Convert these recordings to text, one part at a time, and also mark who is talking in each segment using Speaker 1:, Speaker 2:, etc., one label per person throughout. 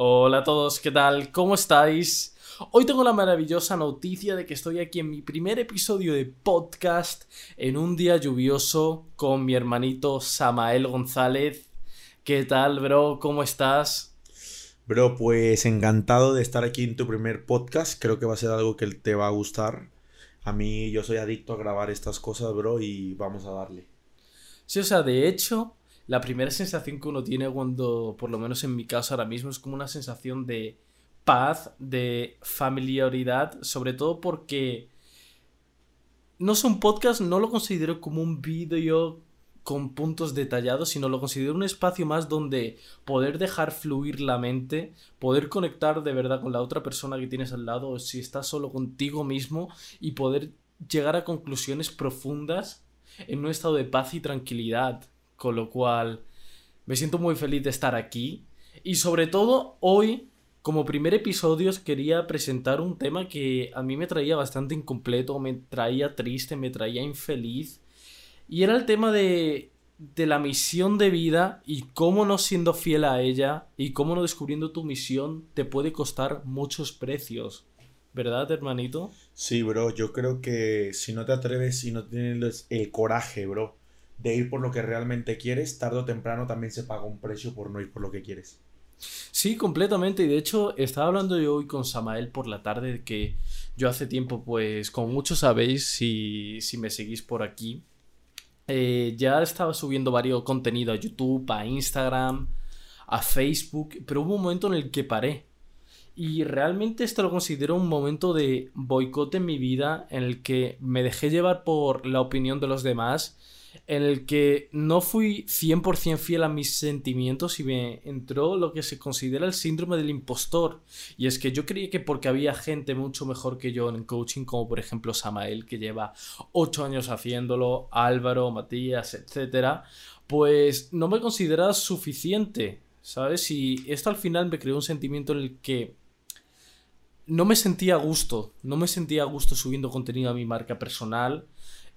Speaker 1: Hola a todos, ¿qué tal? ¿Cómo estáis? Hoy tengo la maravillosa noticia de que estoy aquí en mi primer episodio de podcast en un día lluvioso con mi hermanito Samael González. ¿Qué tal, bro? ¿Cómo estás?
Speaker 2: Bro, pues encantado de estar aquí en tu primer podcast. Creo que va a ser algo que te va a gustar. A mí yo soy adicto a grabar estas cosas, bro, y vamos a darle.
Speaker 1: Sí, o sea, de hecho, la primera sensación que uno tiene cuando, por lo menos en mi caso ahora mismo, es como una sensación de paz, de familiaridad, sobre todo porque no es un podcast, no lo considero como un vídeo con puntos detallados, sino lo considero un espacio más donde poder dejar fluir la mente, poder conectar de verdad con la otra persona que tienes al lado, o si estás solo contigo mismo, y poder llegar a conclusiones profundas en un estado de paz y tranquilidad. Con lo cual, me siento muy feliz de estar aquí. Y sobre todo, hoy, como primer episodio, quería presentar un tema que a mí me traía bastante incompleto, me traía triste, me traía infeliz. Y era el tema de, de la misión de vida y cómo no siendo fiel a ella y cómo no descubriendo tu misión te puede costar muchos precios. ¿Verdad, hermanito?
Speaker 2: Sí, bro, yo creo que si no te atreves y no tienes el coraje, bro, de ir por lo que realmente quieres, tarde o temprano también se paga un precio por no ir por lo que quieres.
Speaker 1: Sí, completamente. Y de hecho, estaba hablando yo hoy con Samael por la tarde que yo hace tiempo, pues, como muchos sabéis, si, si me seguís por aquí, eh, ya estaba subiendo varios contenido a YouTube, a Instagram, a Facebook, pero hubo un momento en el que paré. Y realmente esto lo considero un momento de boicot en mi vida, en el que me dejé llevar por la opinión de los demás en el que no fui 100% fiel a mis sentimientos y me entró lo que se considera el síndrome del impostor. Y es que yo creía que porque había gente mucho mejor que yo en coaching, como por ejemplo Samael, que lleva 8 años haciéndolo, Álvaro, Matías, etc., pues no me consideraba suficiente, ¿sabes? Y esto al final me creó un sentimiento en el que no me sentía a gusto, no me sentía a gusto subiendo contenido a mi marca personal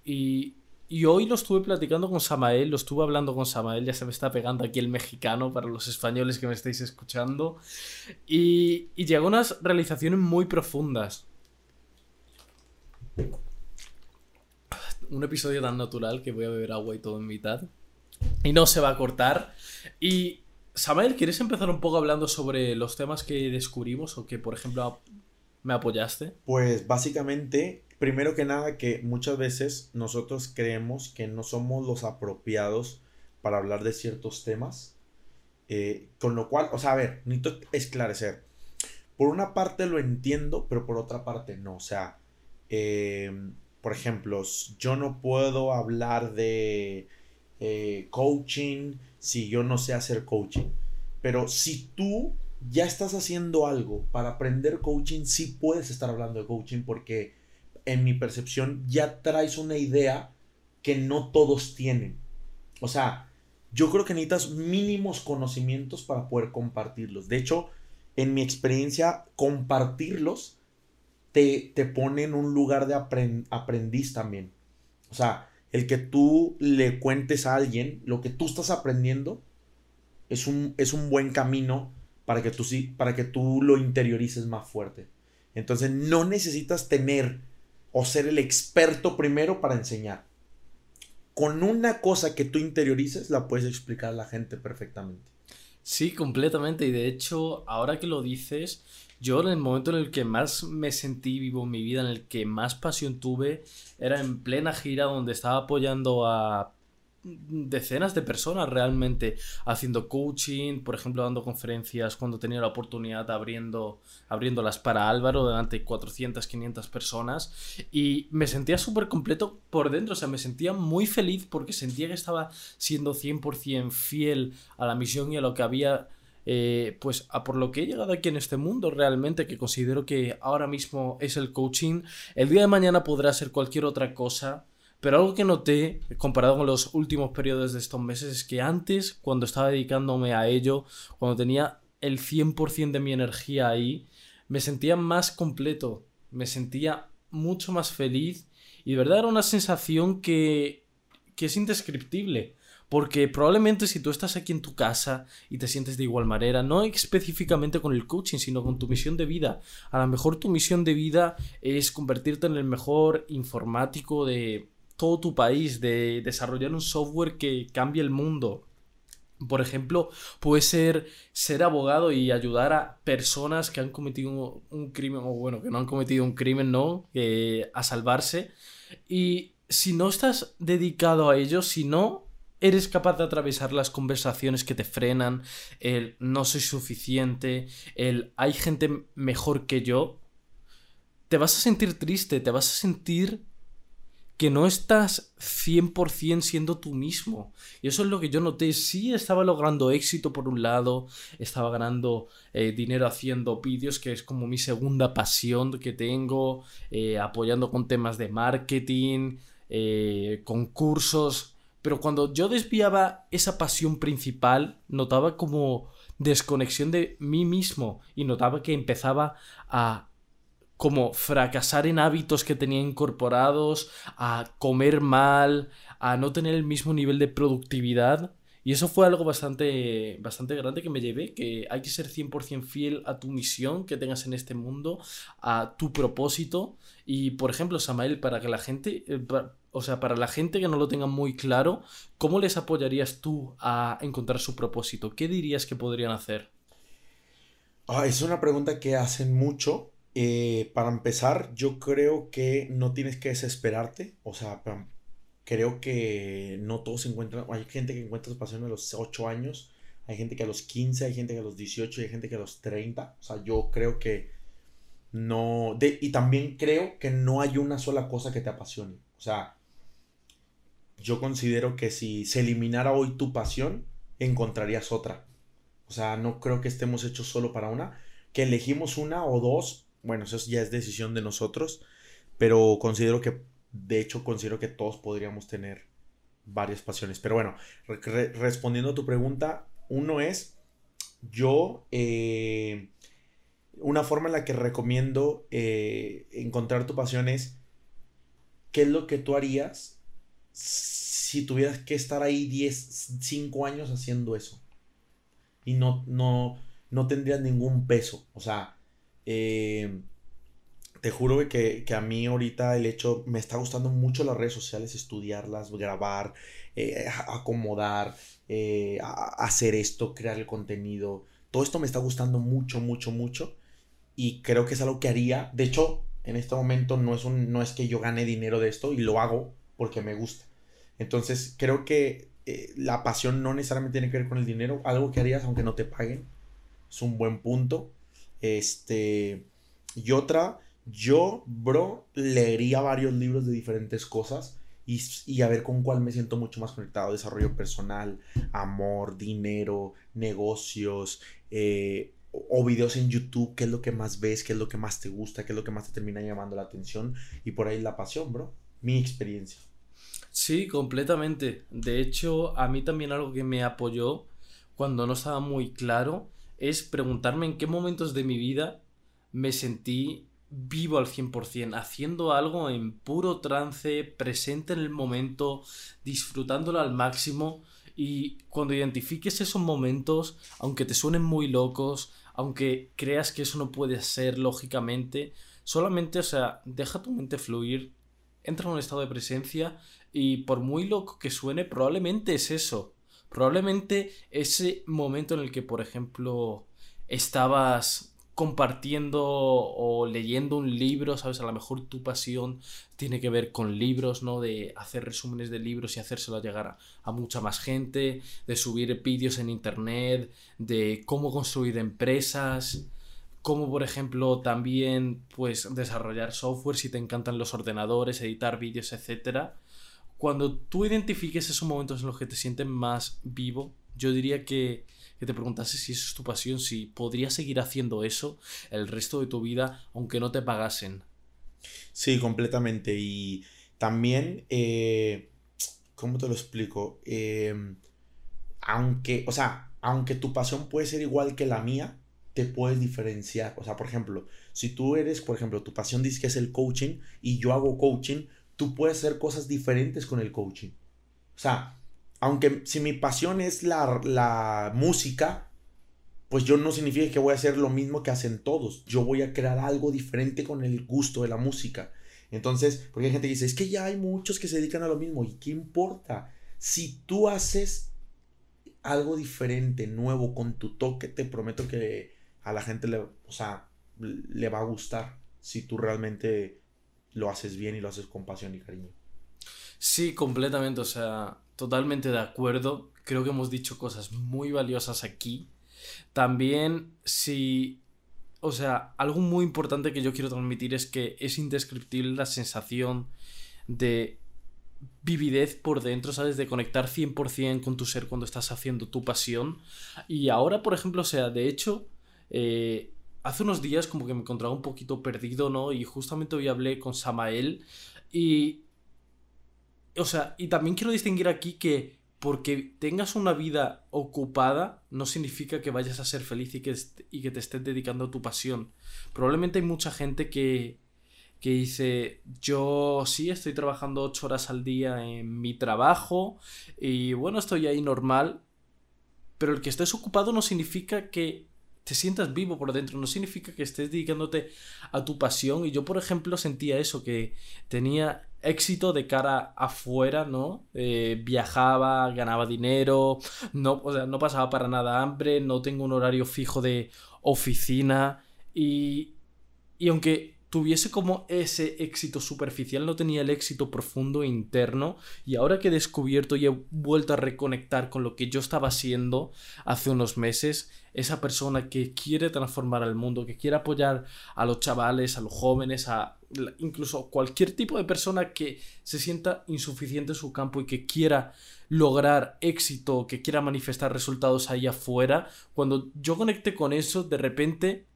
Speaker 1: y y hoy lo estuve platicando con Samael, lo estuve hablando con Samael, ya se me está pegando aquí el mexicano para los españoles que me estáis escuchando. Y, y llegó unas realizaciones muy profundas. Un episodio tan natural que voy a beber agua y todo en mitad. Y no se va a cortar. Y Samael, ¿quieres empezar un poco hablando sobre los temas que descubrimos o que, por ejemplo, me apoyaste?
Speaker 2: Pues básicamente primero que nada que muchas veces nosotros creemos que no somos los apropiados para hablar de ciertos temas. Eh, con lo cual, o sea, a ver, necesito esclarecer. Por una parte lo entiendo, pero por otra parte no. O sea, em, por ejemplo, yo no puedo hablar de eh, coaching si yo no sé hacer coaching. Pero si tú ya estás haciendo algo para aprender coaching, sí puedes estar hablando de coaching porque en mi percepción, ya traes una idea que no todos tienen. O sea, yo creo que necesitas mínimos conocimientos para poder compartirlos. De hecho, en mi experiencia, compartirlos te, te pone en un lugar de aprendiz también. O sea, el que tú le cuentes a alguien lo que tú estás aprendiendo es un, es un buen camino para que, tú, para que tú lo interiorices más fuerte. Entonces, no necesitas tener o ser el experto primero para enseñar. Con una cosa que tú interiorices la puedes explicar a la gente perfectamente.
Speaker 1: Sí, completamente. Y de hecho, ahora que lo dices, yo en el momento en el que más me sentí vivo en mi vida, en el que más pasión tuve, era en plena gira donde estaba apoyando a decenas de personas realmente haciendo coaching, por ejemplo, dando conferencias cuando tenía la oportunidad abriendo, abriéndolas para Álvaro delante de 400, 500 personas. Y me sentía súper completo por dentro, o sea, me sentía muy feliz porque sentía que estaba siendo 100% fiel a la misión y a lo que había... Eh, pues a por lo que he llegado aquí en este mundo realmente que considero que ahora mismo es el coaching. El día de mañana podrá ser cualquier otra cosa pero algo que noté, comparado con los últimos periodos de estos meses, es que antes, cuando estaba dedicándome a ello, cuando tenía el 100% de mi energía ahí, me sentía más completo, me sentía mucho más feliz y de verdad era una sensación que, que es indescriptible. Porque probablemente si tú estás aquí en tu casa y te sientes de igual manera, no específicamente con el coaching, sino con tu misión de vida. A lo mejor tu misión de vida es convertirte en el mejor informático de todo tu país, de desarrollar un software que cambie el mundo. Por ejemplo, puede ser ser abogado y ayudar a personas que han cometido un crimen, o bueno, que no han cometido un crimen, ¿no? a salvarse. Y si no estás dedicado a ello, si no eres capaz de atravesar las conversaciones que te frenan, el no soy suficiente, el hay gente mejor que yo, te vas a sentir triste, te vas a sentir que no estás 100% siendo tú mismo. Y eso es lo que yo noté. Sí estaba logrando éxito por un lado, estaba ganando eh, dinero haciendo vídeos, que es como mi segunda pasión que tengo, eh, apoyando con temas de marketing, eh, concursos. Pero cuando yo desviaba esa pasión principal, notaba como desconexión de mí mismo y notaba que empezaba a como fracasar en hábitos que tenía incorporados, a comer mal, a no tener el mismo nivel de productividad. Y eso fue algo bastante, bastante grande que me llevé, que hay que ser 100% fiel a tu misión que tengas en este mundo, a tu propósito. Y, por ejemplo, Samael, para que la gente, eh, o sea, para la gente que no lo tenga muy claro, ¿cómo les apoyarías tú a encontrar su propósito? ¿Qué dirías que podrían hacer?
Speaker 2: Ah, es una pregunta que hacen mucho eh, para empezar, yo creo que no tienes que desesperarte. O sea, creo que no todos se encuentran. Hay gente que encuentra su pasión a los 8 años, hay gente que a los 15, hay gente que a los 18 y hay gente que a los 30. O sea, yo creo que no. Y también creo que no hay una sola cosa que te apasione. O sea, yo considero que si se eliminara hoy tu pasión, encontrarías otra. O sea, no creo que estemos hechos solo para una. Que elegimos una o dos bueno, eso ya es decisión de nosotros, pero considero que, de hecho, considero que todos podríamos tener varias pasiones. Pero bueno, respondiendo a tu pregunta, uno es, yo, eh, una forma en la que recomiendo eh, encontrar tu pasión es, ¿qué es lo que tú harías si tuvieras que estar ahí 10, 5 años haciendo eso? Y no, no, no tendrías ningún peso. O sea, eh, te juro que, a mí ahorita el hecho, me está gustando mucho las redes sociales, estudiarlas, grabar, eh, acomodar, eh, hacer esto, crear el contenido. Todo esto me está gustando mucho, mucho, mucho. Y creo que es algo que haría. De hecho, en este momento no es, un, no es que yo gane dinero de esto y lo hago porque me gusta. Entonces, creo que la pasión no necesariamente tiene que ver con el dinero. Algo que harías aunque no te paguen. Es un buen punto. Este, y otra, yo, bro, leería varios libros de diferentes cosas y, a ver con cuál me siento mucho más conectado. Desarrollo personal, amor, dinero, negocios, eh, o videos en YouTube, qué es lo que más ves, qué es lo que más te gusta, qué es lo que más te termina llamando la atención. Y por ahí la pasión, bro. Mi experiencia.
Speaker 1: Sí, completamente. De hecho, a mí también algo que me apoyó cuando no estaba muy claro es preguntarme en qué momentos de mi vida me sentí vivo al 100%, haciendo algo en puro trance, presente en el momento, disfrutándolo al máximo. Y cuando identifiques esos momentos, aunque te suenen muy locos, aunque creas que eso no puede ser lógicamente, solamente, o sea, deja tu mente fluir, entra en un estado de presencia y por muy loco que suene, probablemente es eso. Probablemente ese momento en el que, por ejemplo, estabas compartiendo o leyendo un libro, ¿sabes? A lo mejor tu pasión tiene que ver con libros, ¿no? De hacer resúmenes de libros y hacérselo llegar a, mucha más gente, de subir vídeos en internet, de cómo construir empresas, cómo, por ejemplo, también, pues, desarrollar software si te encantan los ordenadores, editar vídeos, etcétera cuando tú identifiques esos momentos en los que te sientes más vivo, yo diría que, que te preguntase si eso es tu pasión, si podrías seguir haciendo eso el resto de tu vida aunque no te pagasen.
Speaker 2: Sí, completamente. Y también, eh, ¿cómo te lo explico? Em, aunque, o sea, aunque tu pasión puede ser igual que la mía, te puedes diferenciar. O sea, por ejemplo, si tú eres, por ejemplo, tu pasión dice que es el coaching y yo hago coaching, tú puedes hacer cosas diferentes con el coaching. O sea, aunque si mi pasión es la, la música, pues yo no significa que voy a hacer lo mismo que hacen todos. Yo voy a crear algo diferente con el gusto de la música. Entonces, porque hay gente que dice, es que ya hay muchos que se dedican a lo mismo. ¿Y qué importa? Si tú haces algo diferente, nuevo, con tu toque, te prometo que a la gente o sea, le va a gustar si tú realmente lo haces bien y lo haces con pasión y cariño.
Speaker 1: Sí, completamente, o sea, totalmente de acuerdo. Creo que hemos dicho cosas muy valiosas aquí. También, si, o sea, algo muy importante que yo quiero transmitir es que es indescriptible la sensación de vividez por dentro, ¿sabes? De conectar 100% con tu ser cuando estás haciendo tu pasión. Y ahora, por ejemplo, o sea, de hecho, eh, hace unos días como que me encontraba un poquito perdido, ¿no? Y justamente hoy hablé con Samael y... O sea, y también quiero distinguir aquí que porque tengas una vida ocupada no significa que vayas a ser feliz y que, y que te estés dedicando a tu pasión. Probablemente hay mucha gente que, que dice, yo sí estoy trabajando ocho horas al día en mi trabajo y bueno, estoy ahí normal, pero el que estés ocupado no significa que te sientas vivo por dentro, no significa que estés dedicándote a tu pasión. Y yo, por ejemplo, sentía eso, que tenía éxito de cara afuera, ¿no? Eh, viajaba, ganaba dinero, no, o sea, no pasaba para nada hambre, no tengo un horario fijo de oficina. Y, y aunque tuviese como ese éxito superficial, no tenía el éxito profundo interno y ahora que he descubierto y he vuelto a reconectar con lo que yo estaba siendo hace unos meses, esa persona que quiere transformar al mundo, que quiere apoyar a los chavales, a los jóvenes, a incluso cualquier tipo de persona que se sienta insuficiente en su campo y que quiera lograr éxito, que quiera manifestar resultados ahí afuera, cuando yo conecté con eso, de repente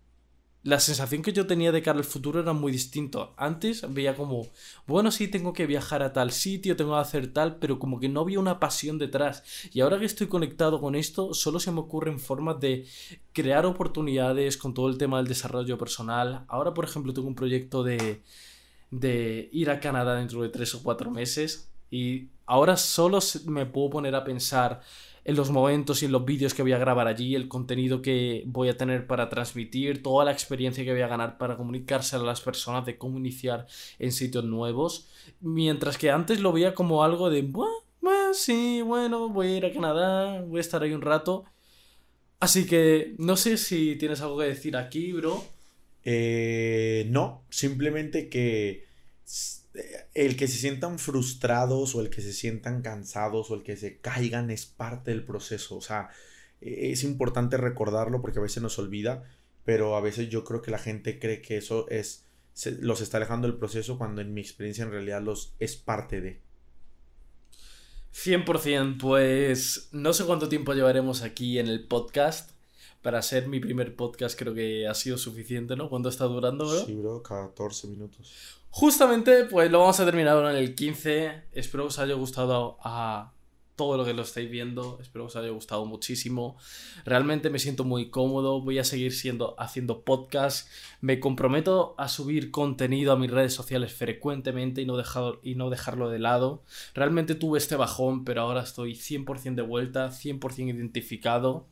Speaker 1: la sensación que yo tenía de cara al futuro era muy distinto. Antes veía como, bueno, sí, tengo que viajar a tal sitio, tengo que hacer tal, pero como que no había una pasión detrás. Y ahora que estoy conectado con esto, solo se me ocurren formas de crear oportunidades con todo el tema del desarrollo personal. Ahora, por ejemplo, tengo un proyecto de, de ir a Canadá dentro de tres o cuatro meses. Y ahora solo me puedo poner a pensar en los momentos y en los vídeos que voy a grabar allí, el contenido que voy a tener para transmitir, toda la experiencia que voy a ganar para comunicarse a las personas de cómo iniciar en sitios nuevos. Mientras que antes lo veía como algo de, bueno, sí, bueno, voy a ir a Canadá, voy a estar ahí un rato. Así que no sé si tienes algo que decir aquí, bro.
Speaker 2: Eh, no, simplemente que el que se sientan frustrados o el que se sientan cansados o el que se caigan es parte del proceso. O sea, e, es importante recordarlo porque a veces nos olvida, pero a veces yo creo que la gente cree que eso es los está alejando del proceso cuando en mi experiencia en realidad los es parte de.
Speaker 1: 100%, pues no sé cuánto tiempo llevaremos aquí en el podcast. Para ser mi primer podcast creo que ha sido suficiente, ¿no? ¿Cuánto está durando, bro?
Speaker 2: Sí, bro, 14 minutos.
Speaker 1: Justamente, pues lo vamos a terminar ahora en el 15. Espero que os haya gustado a todo lo que lo estáis viendo. Espero que os haya gustado muchísimo. Realmente me siento muy cómodo. Voy a seguir siendo haciendo podcast. Me comprometo a subir contenido a mis redes sociales frecuentemente y no, y no dejarlo de lado. Realmente tuve este bajón, pero ahora estoy 100% de vuelta, 100% identificado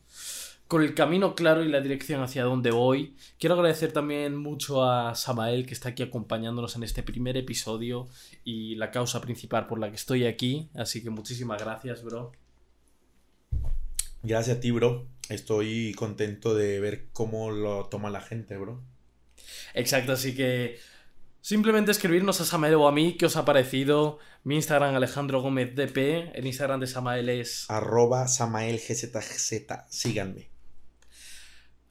Speaker 1: con el camino claro y la dirección hacia donde voy. Quiero agradecer también mucho a Samael que está aquí acompañándonos en este primer episodio y la causa principal por la que estoy aquí. Así que muchísimas gracias, bro.
Speaker 2: Gracias a ti, bro. Estoy contento de ver cómo lo toma la gente, bro.
Speaker 1: Exacto, así que simplemente escribirnos a Samael o a mí qué os ha parecido. Mi Instagram Alejandro Gómez DP, el Instagram de Samael es
Speaker 2: arroba Samael Síganme.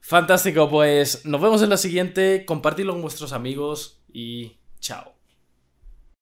Speaker 1: Fantástico, pues nos vemos en la siguiente, compartidlo con vuestros amigos y chao.